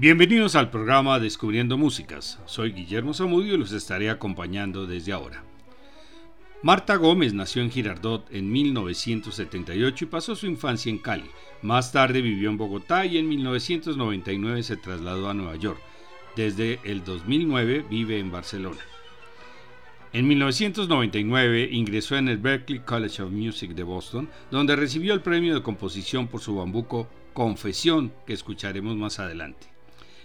Bienvenidos al programa Descubriendo Músicas. Soy Guillermo Zamudio y los estaré acompañando desde ahora. Marta Gómez nació en Girardot en 1978 y pasó su infancia en Cali. Más tarde vivió en Bogotá y en 1999 se trasladó a Nueva York. Desde el 2009 vive en Barcelona. En 1999 ingresó en el Berklee College of Music de Boston, donde recibió el premio de composición por su bambuco Confesión, que escucharemos más adelante.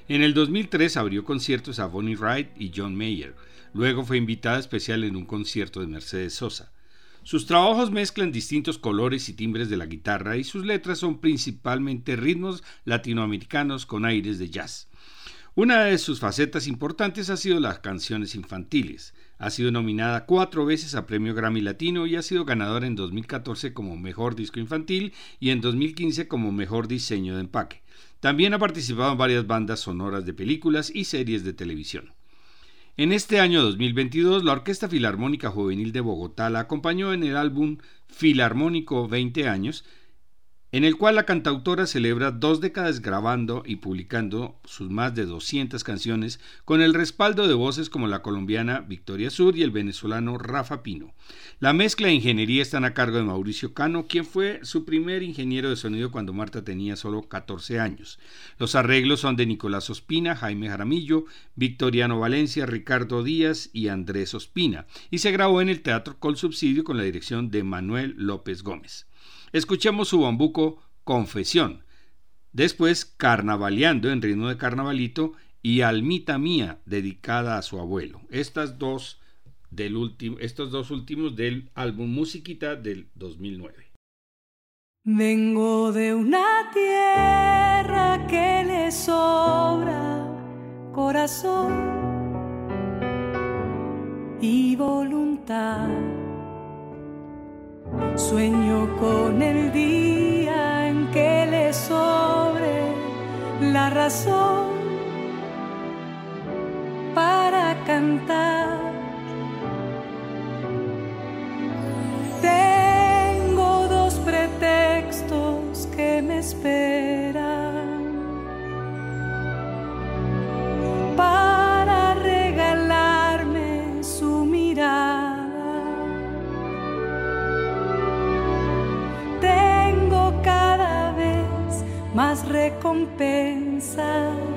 En el 2003 abrió conciertos a Bonnie Wright y John Mayer. Luego fue invitada especial en un concierto de Mercedes Sosa. Sus trabajos mezclan distintos colores y timbres de la guitarra y sus letras son principalmente ritmos latinoamericanos con aires de jazz. Una de sus facetas importantes ha sido las canciones infantiles. Ha sido nominada cuatro veces a Premio Grammy Latino y ha sido ganadora en 2014 como Mejor Disco Infantil y en 2015 como Mejor Diseño de Empaque. También ha participado en varias bandas sonoras de películas y series de televisión. En este año 2022, la Orquesta Filarmónica Juvenil de Bogotá la acompañó en el álbum Filarmónico 20 años, en el cual la cantautora celebra dos décadas grabando y publicando sus más de 200 canciones con el respaldo de voces como la colombiana Victoria Sur y el venezolano Rafa Pino. La mezcla de ingeniería están a cargo de Mauricio Cano, quien fue su primer ingeniero de sonido cuando Marta tenía solo 14 años. Los arreglos son de Nicolás Ospina, Jaime Jaramillo, Victoriano Valencia, Ricardo Díaz y Andrés Ospina, y se grabó en el Teatro Col Subsidio con la dirección de Manuel López Gómez. Escuchemos su bambuco Confesión. Después Carnavaleando en ritmo de carnavalito y Almita Mía dedicada a su abuelo. Estas dos del último, estos dos últimos del álbum Musiquita del 2009. Vengo de una tierra que le sobra corazón y voluntad Sueño con el día en que le sobre la razón para cantar. Tengo dos pretextos que me esperan. Más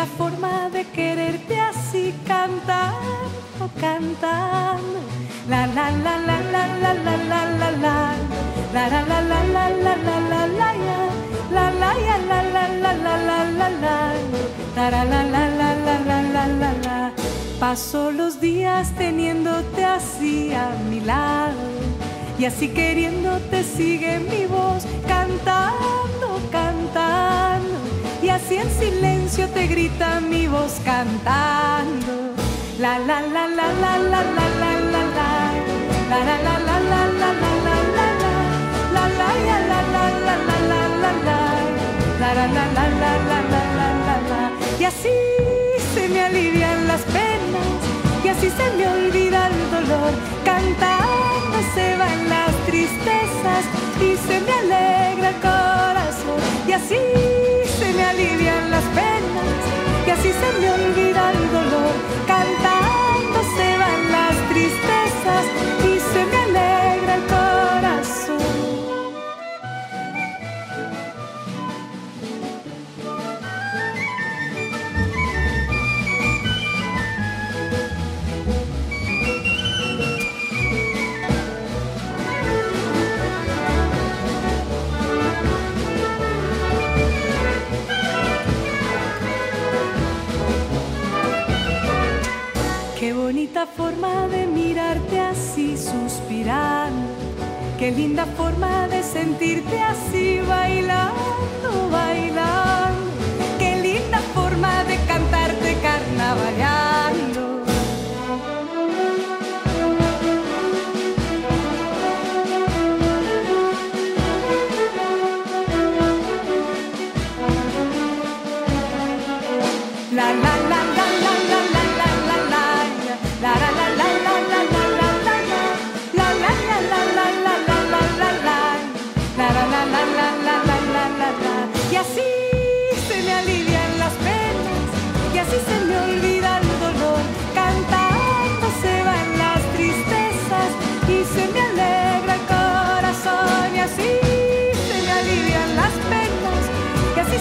la forma y se me alegra el corazón y así se me alivian las penas y así se me olvida el dolor. bonita forma de mirarte así, suspirar. Qué linda forma de sentirte así, bailar.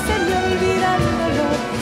se me olvida el dolor.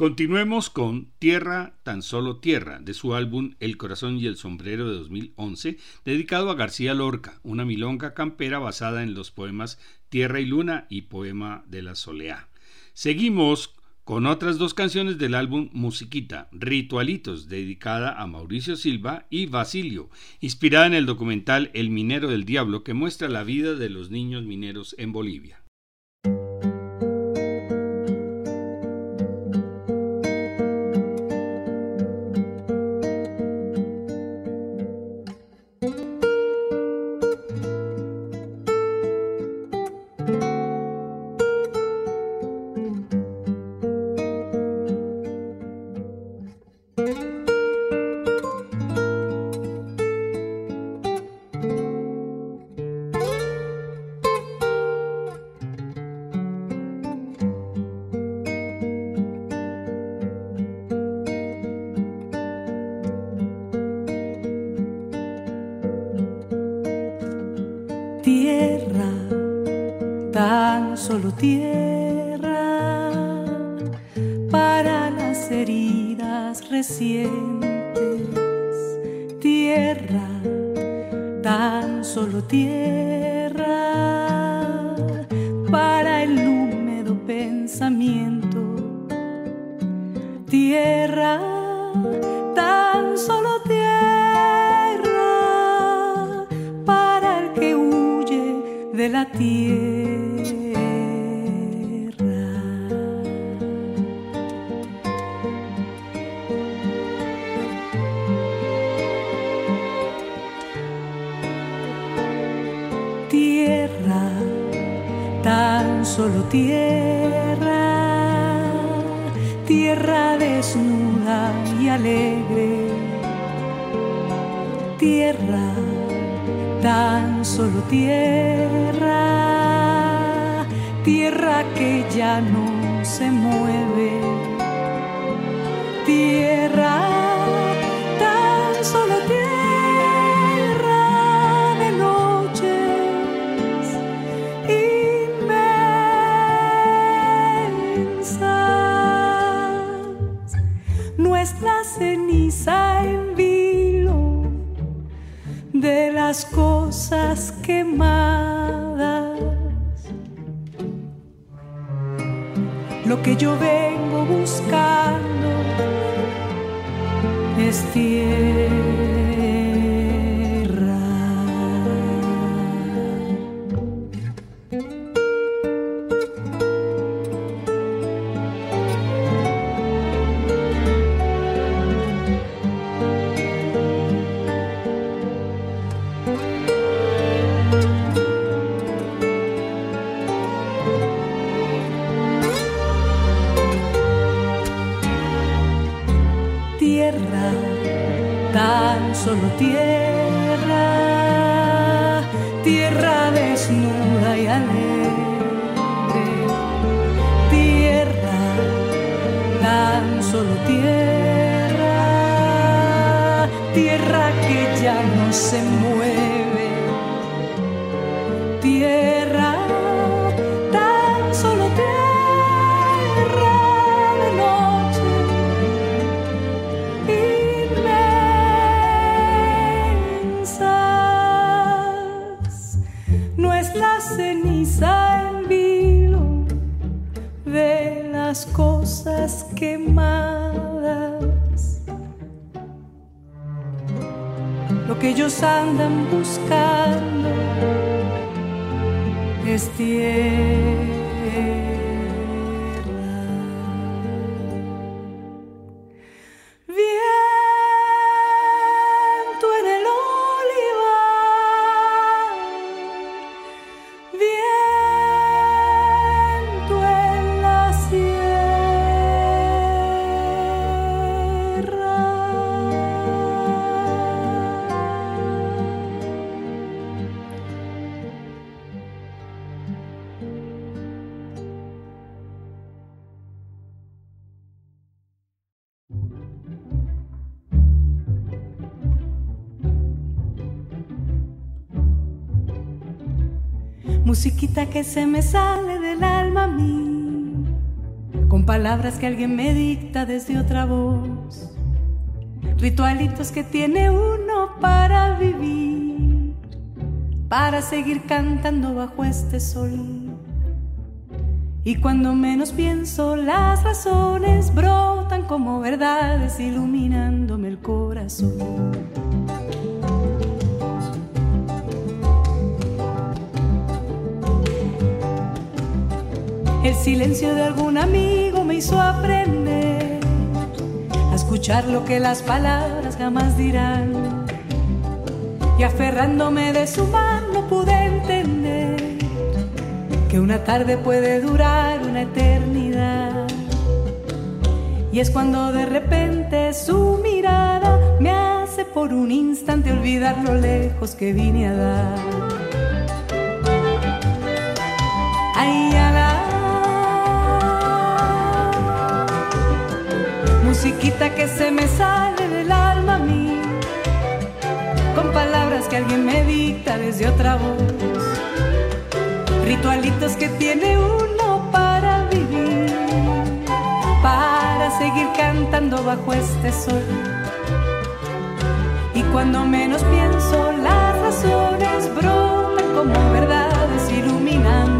Continuemos con Tierra, tan solo tierra, de su álbum El corazón y el sombrero de 2011, dedicado a García Lorca, una milonga campera basada en los poemas Tierra y Luna y Poema de la Soleá. Seguimos con otras dos canciones del álbum Musiquita, Ritualitos, dedicada a Mauricio Silva y Basilio, inspirada en el documental El minero del diablo que muestra la vida de los niños mineros en Bolivia. Tierra, tan solo tierra, tierra que ya no se mueve. Tierra, las cosas quemadas. Lo que yo vengo buscando es tierra. La ceniza en vilo de las cosas quemadas. Lo que ellos andan buscando es tierra. Que se me sale del alma a mí, con palabras que alguien me dicta desde otra voz, ritualitos que tiene uno para vivir, para seguir cantando bajo este sol. Y cuando menos pienso, las razones brotan como verdades iluminándome el corazón. Silencio de algún amigo me hizo aprender a escuchar lo que las palabras jamás dirán. Y aferrándome de su mano pude entender que una tarde puede durar una eternidad. Y es cuando de repente su mirada me hace por un instante olvidar lo lejos que vine a dar. Ay. Musiquita que se me sale del alma a mí, con palabras que alguien me dicta desde otra voz. Ritualitos que tiene uno para vivir, para seguir cantando bajo este sol. Y cuando menos pienso, las razones brotan como verdades iluminándome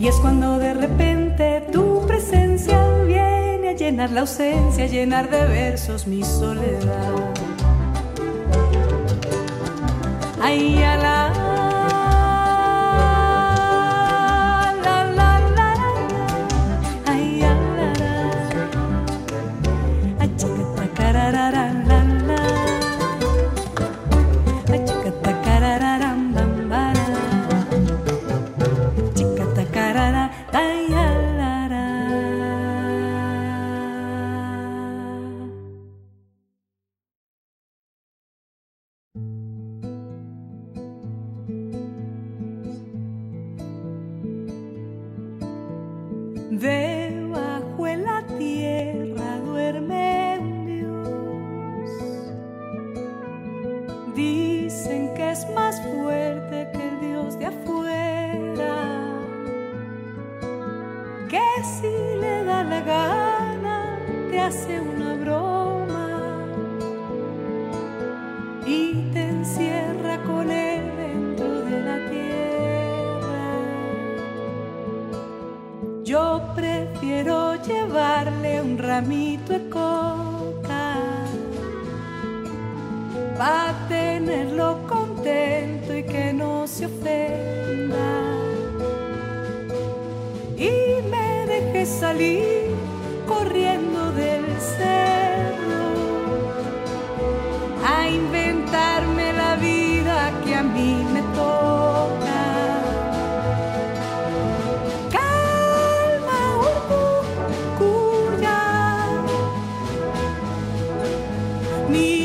Y es cuando de repente tu presencia viene a llenar la ausencia, a llenar de versos mi soledad. Ay, me.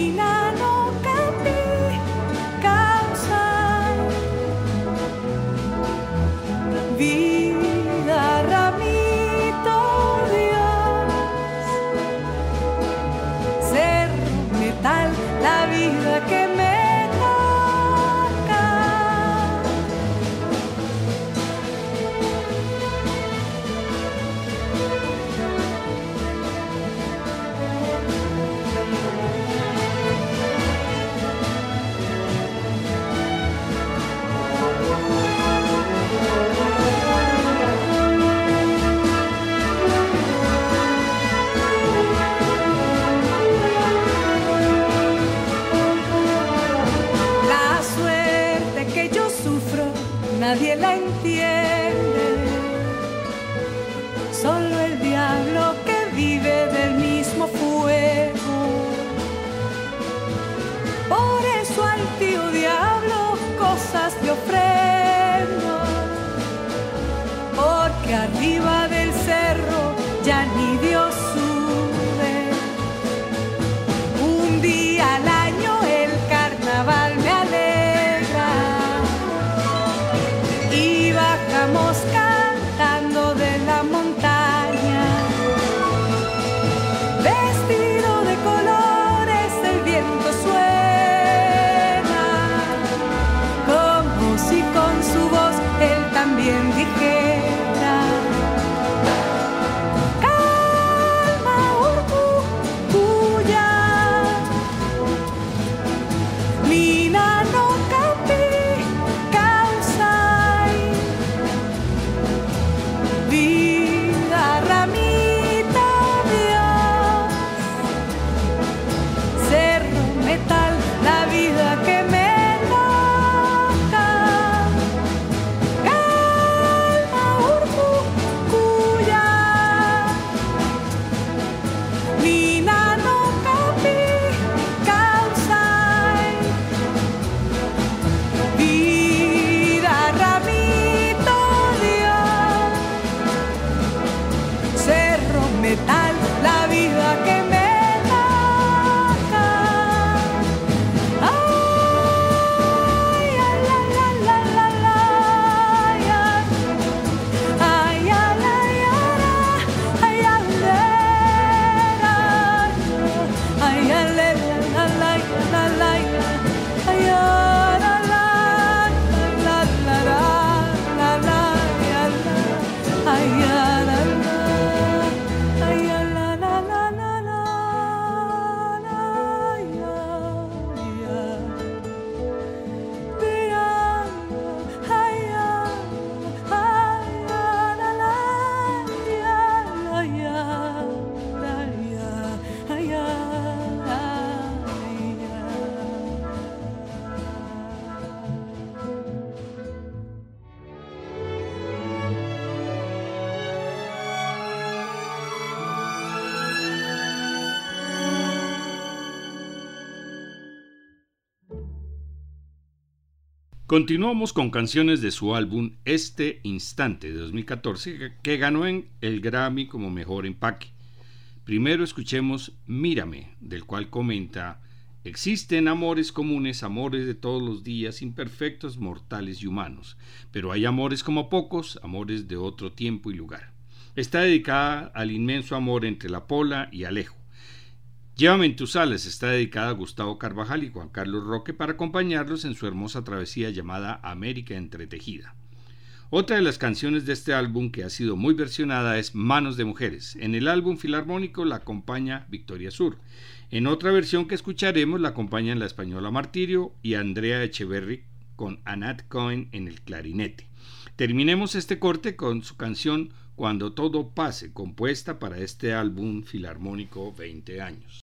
Continuamos con canciones de su álbum Este Instante de 2014 que ganó en el Grammy como mejor empaque. Primero escuchemos Mírame, del cual comenta Existen amores comunes, amores de todos los días, imperfectos, mortales y humanos, pero hay amores como pocos, amores de otro tiempo y lugar. Está dedicada al inmenso amor entre la Pola y Alejo Llévame en tus alas está dedicada a Gustavo Carvajal y Juan Carlos Roque para acompañarlos en su hermosa travesía llamada América Entretejida. Otra de las canciones de este álbum que ha sido muy versionada es Manos de Mujeres. En el álbum filarmónico la acompaña Victoria Sur. En otra versión que escucharemos la acompañan la española Martirio y Andrea Echeverry con Anat Cohen en el clarinete. Terminemos este corte con su canción Cuando todo pase, compuesta para este álbum filarmónico 20 años.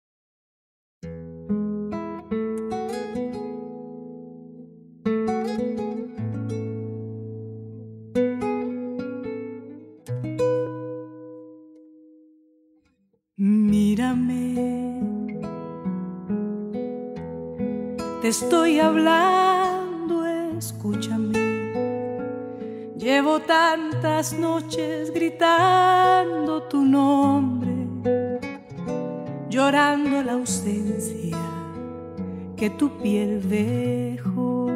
Estoy hablando, escúchame. Llevo tantas noches gritando tu nombre, llorando la ausencia que tu piel dejó.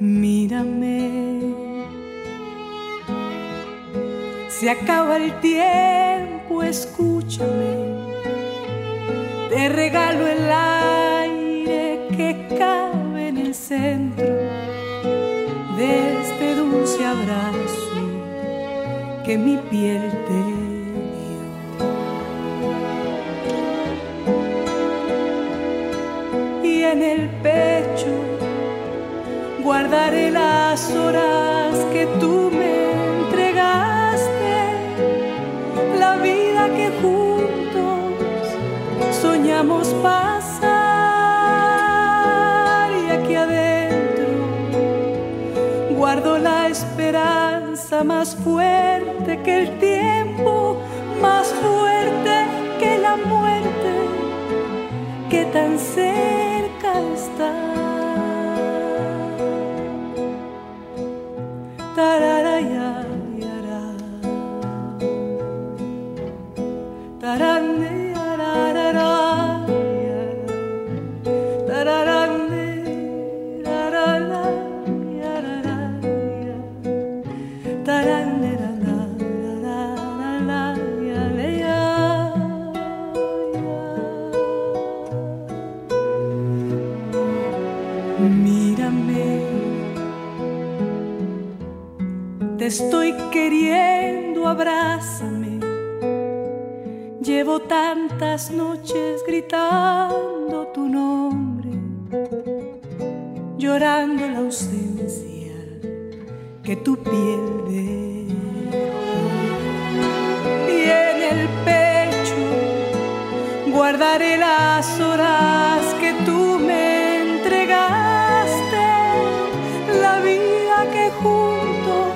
Mírame, se acaba el tiempo, escúchame. Te regalo el que cabe en el centro de este dulce abrazo que mi piel te. Y en el pecho guardaré las horas que tú más fuerte que el tiempo, más fuerte que la muerte, que tan cerca tu piel dejó. Y en el pecho guardaré las horas que tú me entregaste, la vida que juntos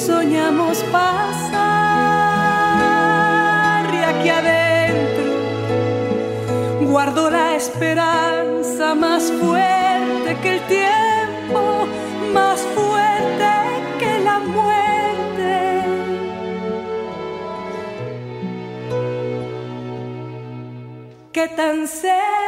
soñamos pasar y aquí adentro guardo la esperanza más fuerte que el tiempo, tan cerca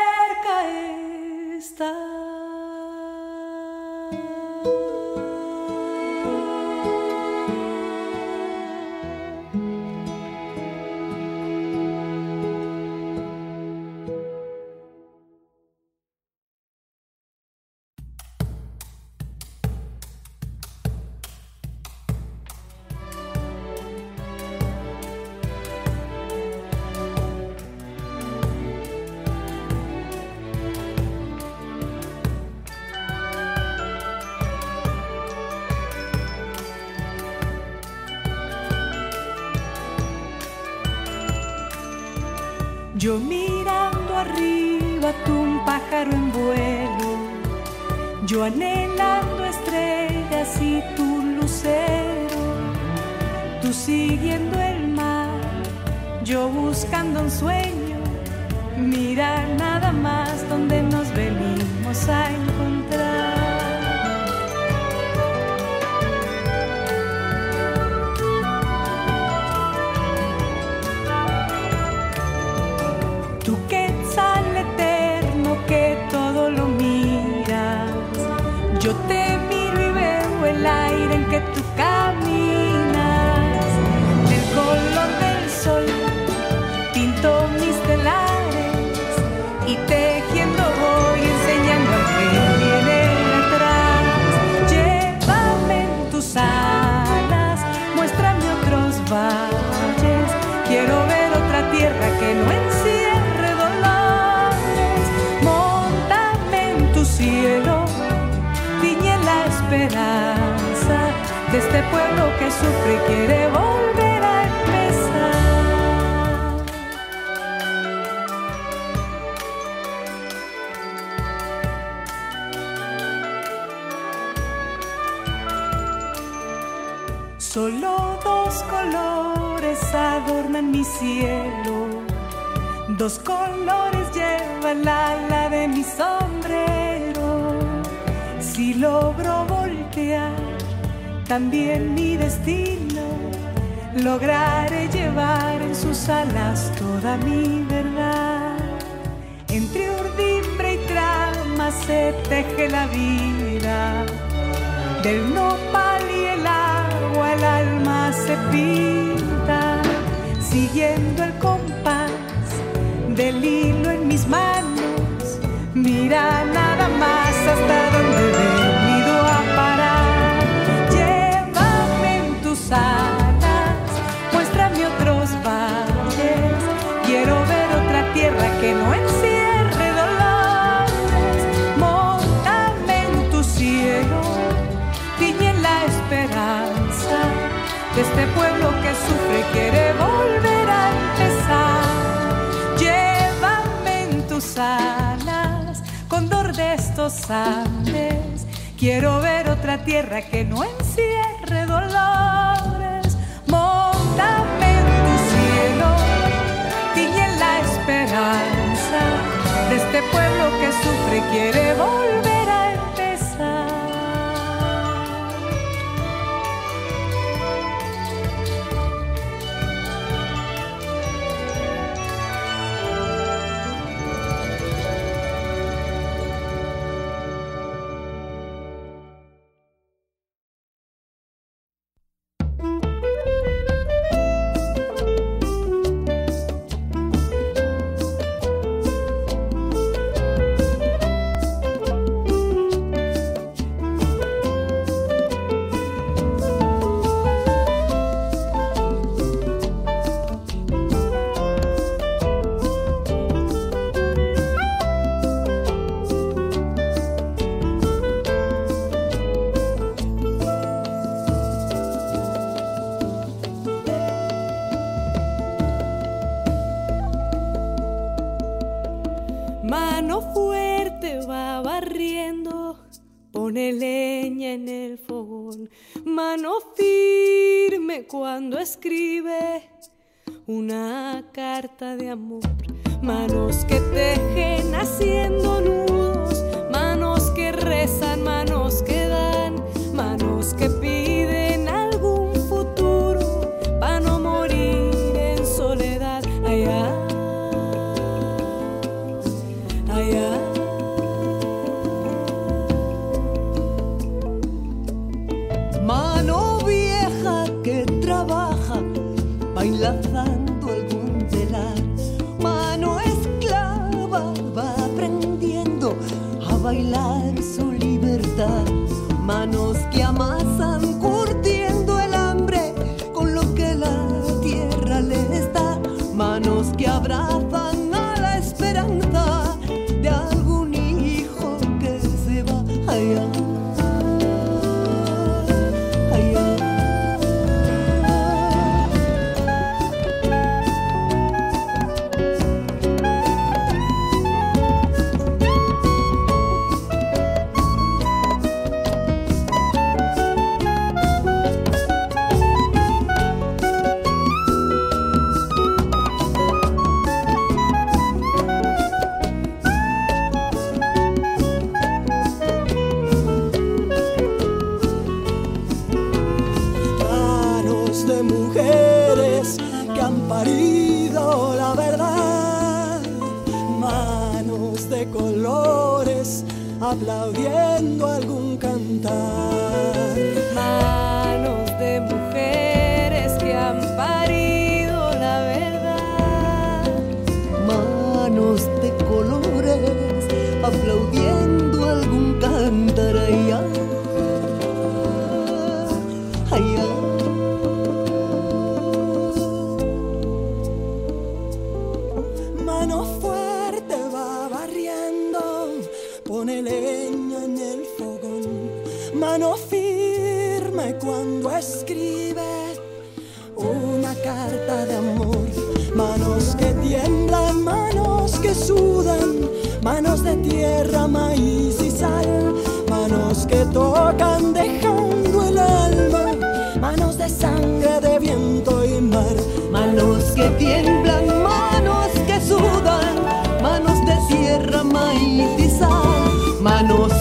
Yo sufre quiere volver a empezar. Solo dos colores adornan mi cielo, dos colores lleva el ala de mi sombrero. Si logro también mi destino, lograré llevar en sus alas toda mi verdad. Entre urdimbre y trama se teje la vida del nopal y el agua el alma se pinta, siguiendo el compás del hilo en mis manos. Mira nada más hasta quiere volver a empezar. Llévame en tus alas, condor de estos Andes. Quiero ver otra tierra que no encierre dolores. Móntame en tu cielo, tiñe la esperanza de este pueblo que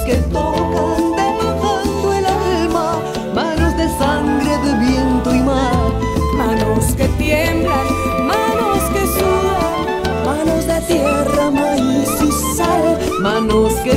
que tocan dejando el alma, manos de sangre, de viento y mar. Manos que tiemblan, manos que sudan. Manos de tierra, maíz y sal, manos que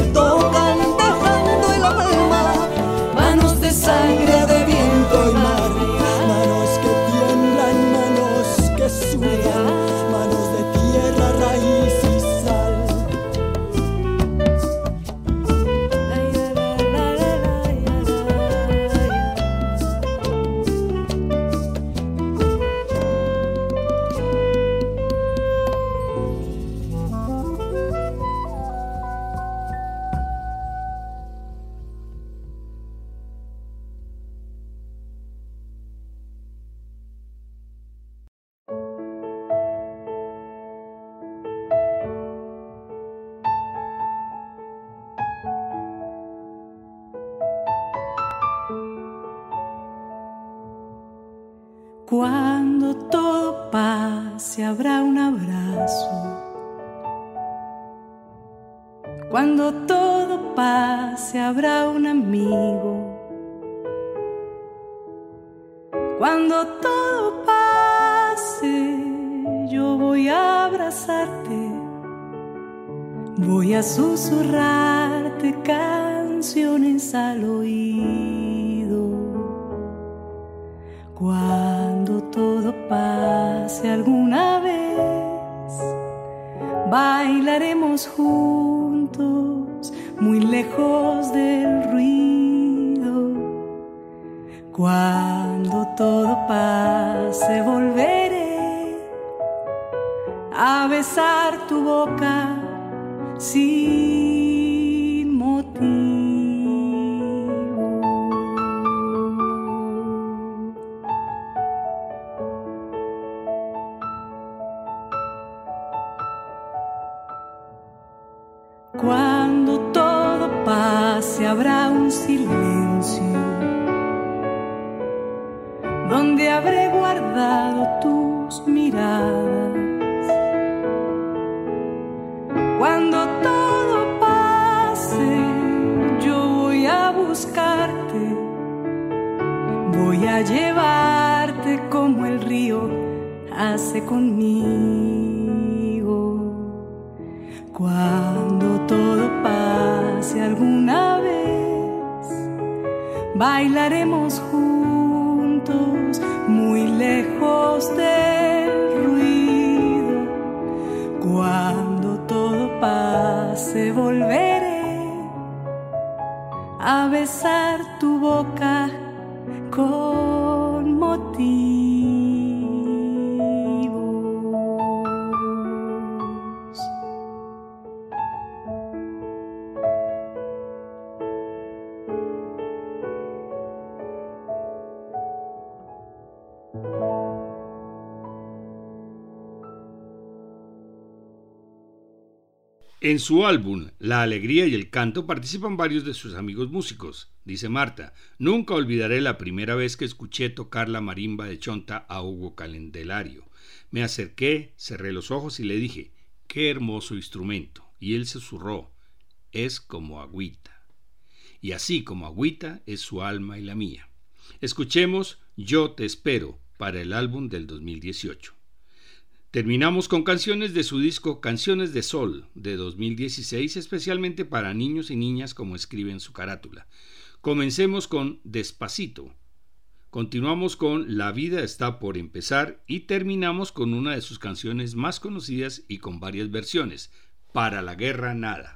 susurrarte canciones al oído. Cuando todo pase alguna vez, bailaremos juntos, muy lejos del ruido. Cuando todo pase, volveré a besar tu boca sin motivo. Cuando todo pase habrá un silencio donde habré guardado tus miradas. Cuando todo pase alguna vez, bailaremos juntos, muy lejos del ruido. Cuando todo pase, volveré a besar tu boca con En su álbum La Alegría y el Canto participan varios de sus amigos músicos. Dice Marta, nunca olvidaré la primera vez que escuché tocar la marimba de Chonta a Hugo Calendelario. Me acerqué, cerré los ojos y le dije, qué hermoso instrumento. Y él susurró, es como agüita. Y así como agüita es su alma y la mía. Escuchemos Yo te espero para el álbum del 2018. Terminamos con canciones de su disco Canciones de Sol de 2016, especialmente para niños y niñas como escribe en su carátula. Comencemos con Despacito. Continuamos con La vida está por empezar y terminamos con una de sus canciones más conocidas y con varias versiones, Para la guerra nada.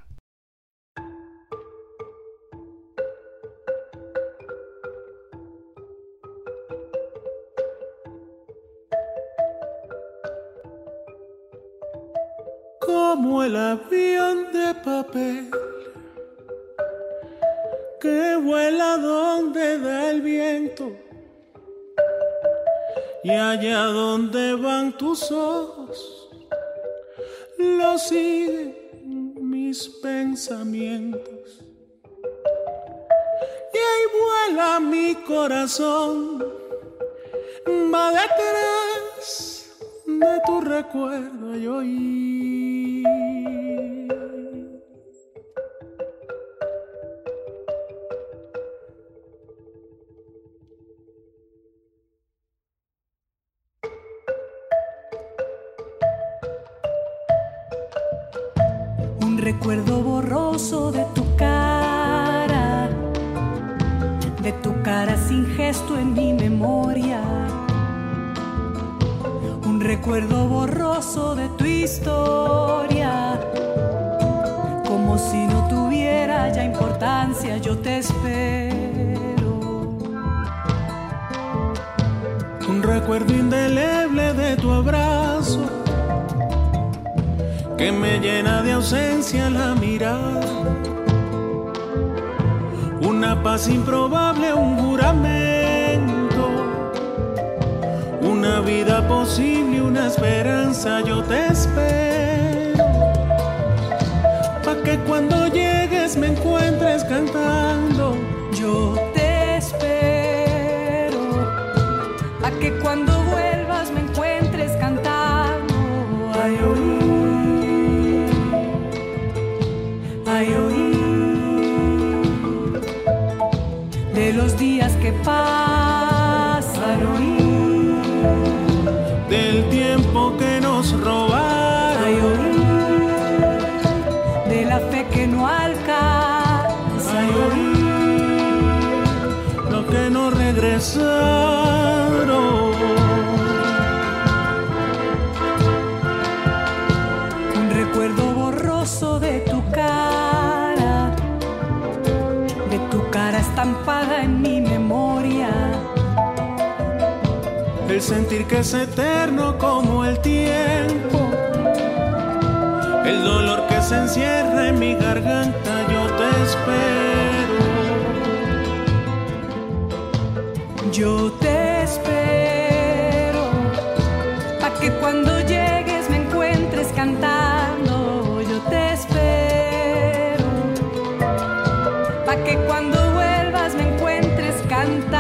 El avión de papel que vuela donde da el viento y allá donde van tus ojos lo siguen mis pensamientos y ahí vuela mi corazón va detrás de tu recuerdo y oí. De tu cara, de tu cara sin gesto en mi memoria recuerdo borroso de tu historia. Como si no tuviera ya importancia, yo te espero. Un recuerdo indeleble de tu abrazo que me llena de ausencia la mirada. Una paz improbable, un juramento una vida posible, una esperanza, yo te espero. Pa' que cuando llegues me encuentres cantando, Un recuerdo borroso de tu cara, de tu cara estampada en mi memoria. El sentir que es eterno como el tiempo, el dolor que se encierra en mi garganta, yo te espero. Yo te espero, pa' que cuando llegues me encuentres cantando, yo te espero, pa' que cuando vuelvas me encuentres cantando,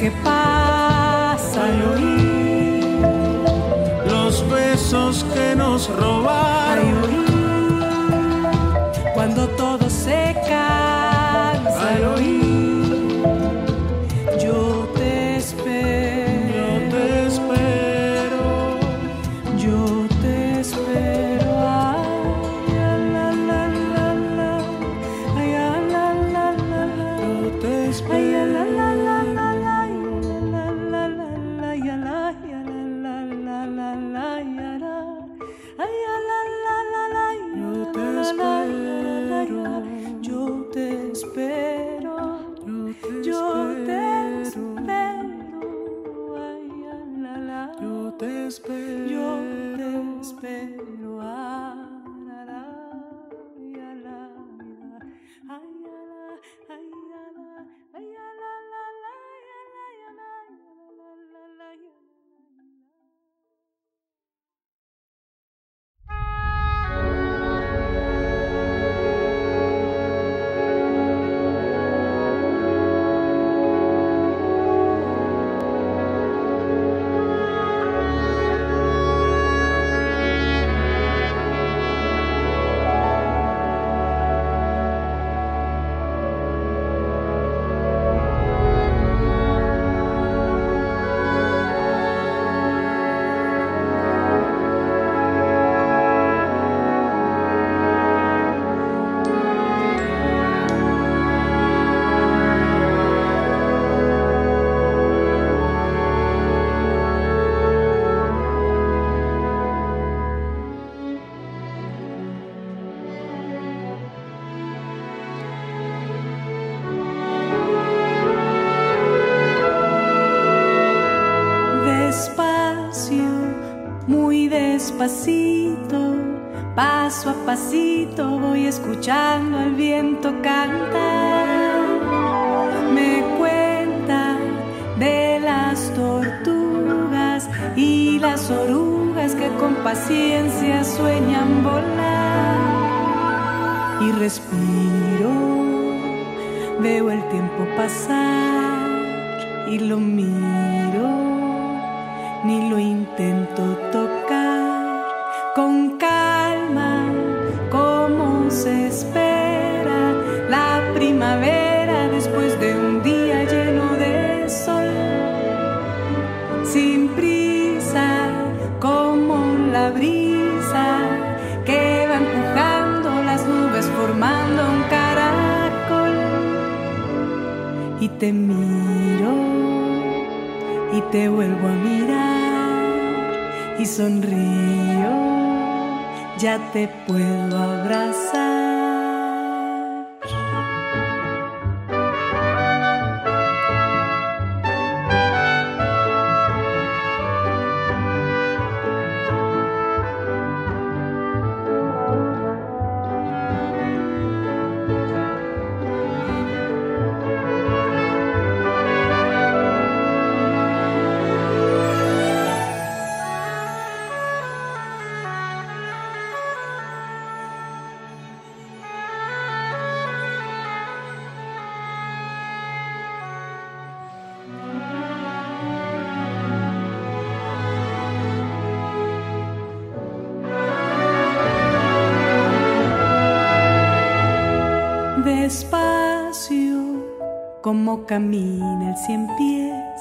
que pasan, ay oí, los besos que nos robaron, pasito, paso a pasito voy escuchando al viento cantar. Me cuenta de las tortugas y las orugas que con paciencia sueñan volar. Y respiro, veo el tiempo pasar y lo miro como camina el cien pies,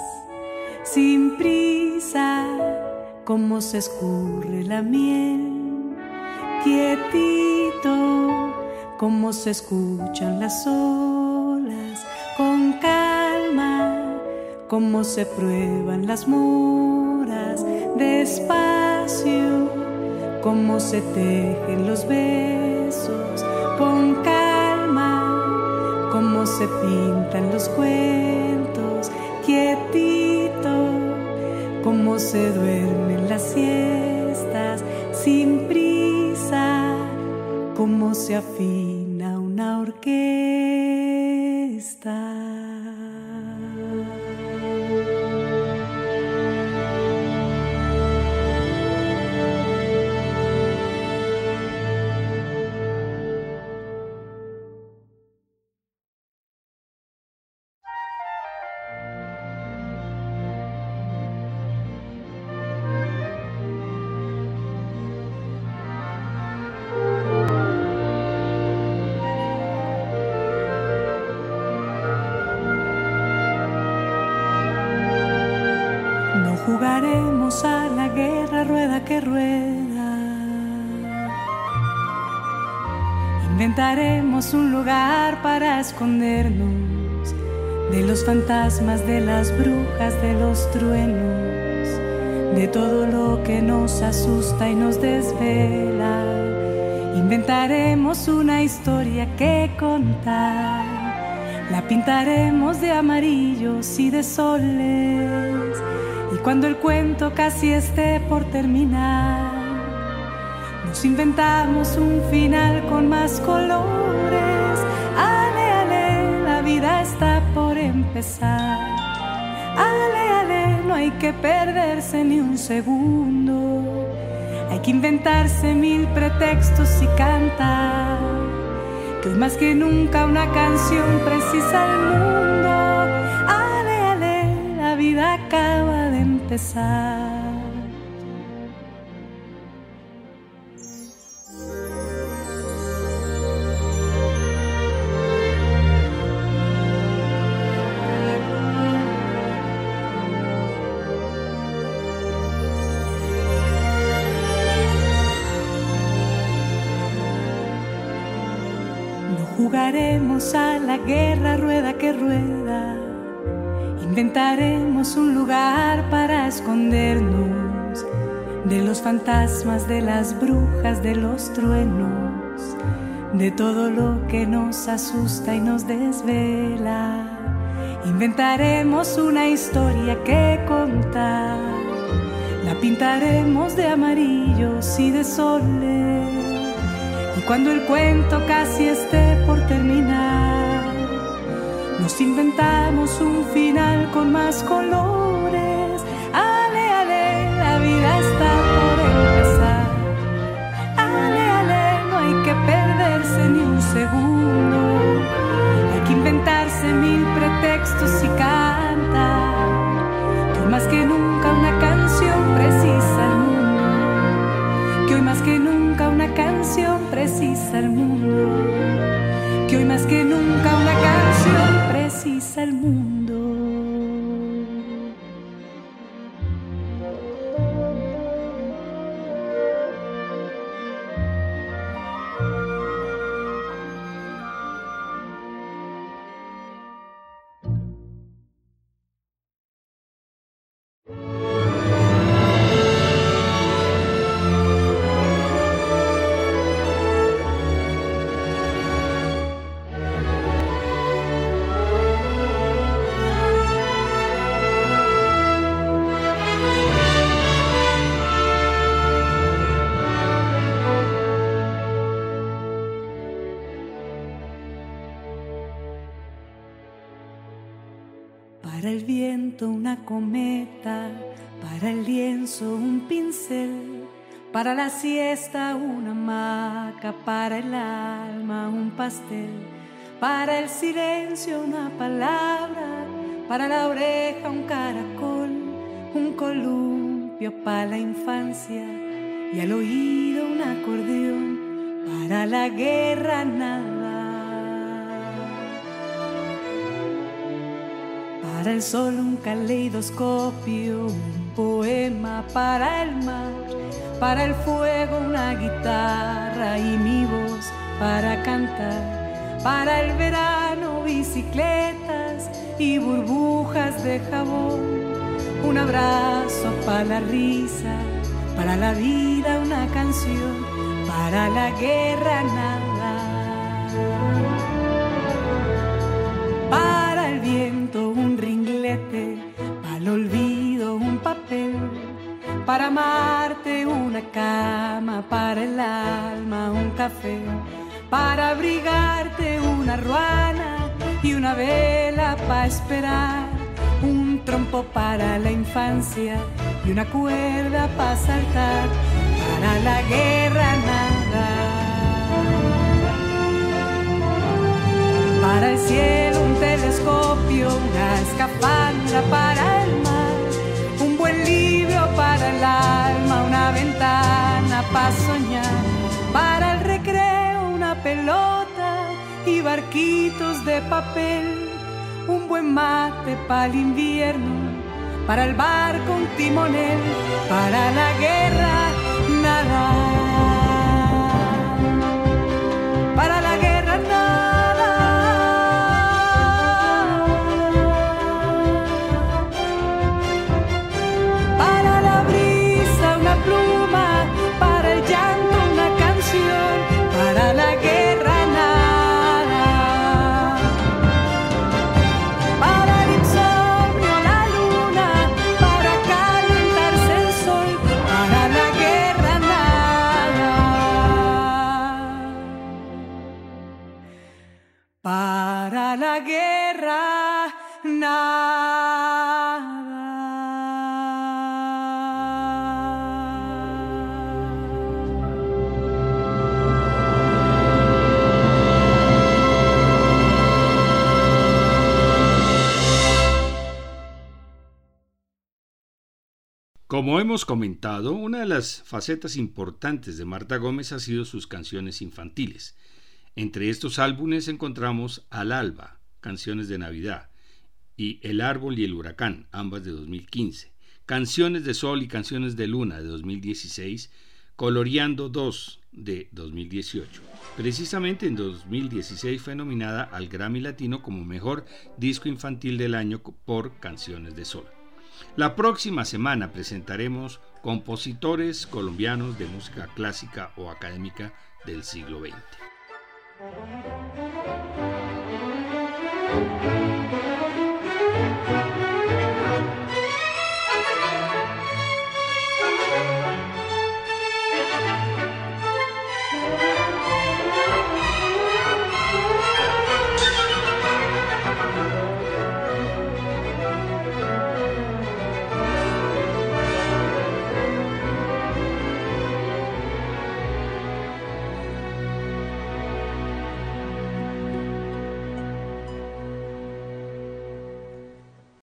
sin prisa, como se escurre la miel, quietito, como se escuchan las olas, con calma, como se prueban las moras, despacio, como se tejen los besos, se pintan los cuentos, quietito, cómo se duermen las siestas, sin prisa, cómo se afina que rueda. Inventaremos un lugar para escondernos de los fantasmas, de las brujas, de los truenos, de todo lo que nos asusta y nos desvela. Inventaremos una historia que contar. La pintaremos de amarillos y de soles y cuando el cuento casi esté por terminar, nos inventamos un final con más colores. Ale, ale, la vida está por empezar. Ale, ale, no hay que perderse ni un segundo. Hay que inventarse mil pretextos y cantar. Que hoy más que nunca una canción precisa al mundo. Ale, ale, la vida acaba No jugaremos a la guerra rueda que rueda. Inventaremos un lugar para escondernos de los fantasmas, de las brujas, de los truenos, de todo lo que nos asusta y nos desvela. Inventaremos una historia que contar. la pintaremos de amarillos y de soles. Y cuando el cuento casi esté por terminar, nos inventamos un final con más colores. Perderse ni un segundo. Hay que inventarse mil pretextos y cantar. Que hoy más que nunca una canción precisa al mundo. Que hoy más que nunca una canción precisa al mundo. Cometa, para el lienzo un pincel, para la siesta una hamaca, para el alma un pastel, para el silencio una palabra, para la oreja un caracol, un columpio para la infancia y al oído un acordeón, para la guerra nada. Para el sol un caleidoscopio, un poema para el mar, para el fuego una guitarra y mi voz para cantar, para el verano bicicletas y burbujas de jabón, un abrazo para la risa, para la vida una canción, para la guerra nada. Para Marte una cama, para el alma un café, para abrigarte una ruana y una vela para esperar, un trompo para la infancia y una cuerda para saltar, para la guerra nada. Para el cielo un telescopio, una escafandra para el mar, para el alma, una ventana para soñar, para el recreo una pelota y barquitos de papel, un buen mate para el invierno, para el barco un timonel, para la guerra nada. Para la Hemos comentado, una de las facetas importantes de Marta Gómez ha sido sus canciones infantiles. Entre estos álbumes encontramos Al Alba, canciones de Navidad, y El Árbol y el Huracán, ambas de 2015, Canciones de Sol y Canciones de Luna de 2016, Coloreando 2 de 2018. Precisamente en 2016 fue nominada al Grammy Latino como Mejor Disco Infantil del Año por Canciones de Sol. La próxima semana presentaremos compositores colombianos de música clásica o académica del siglo XX.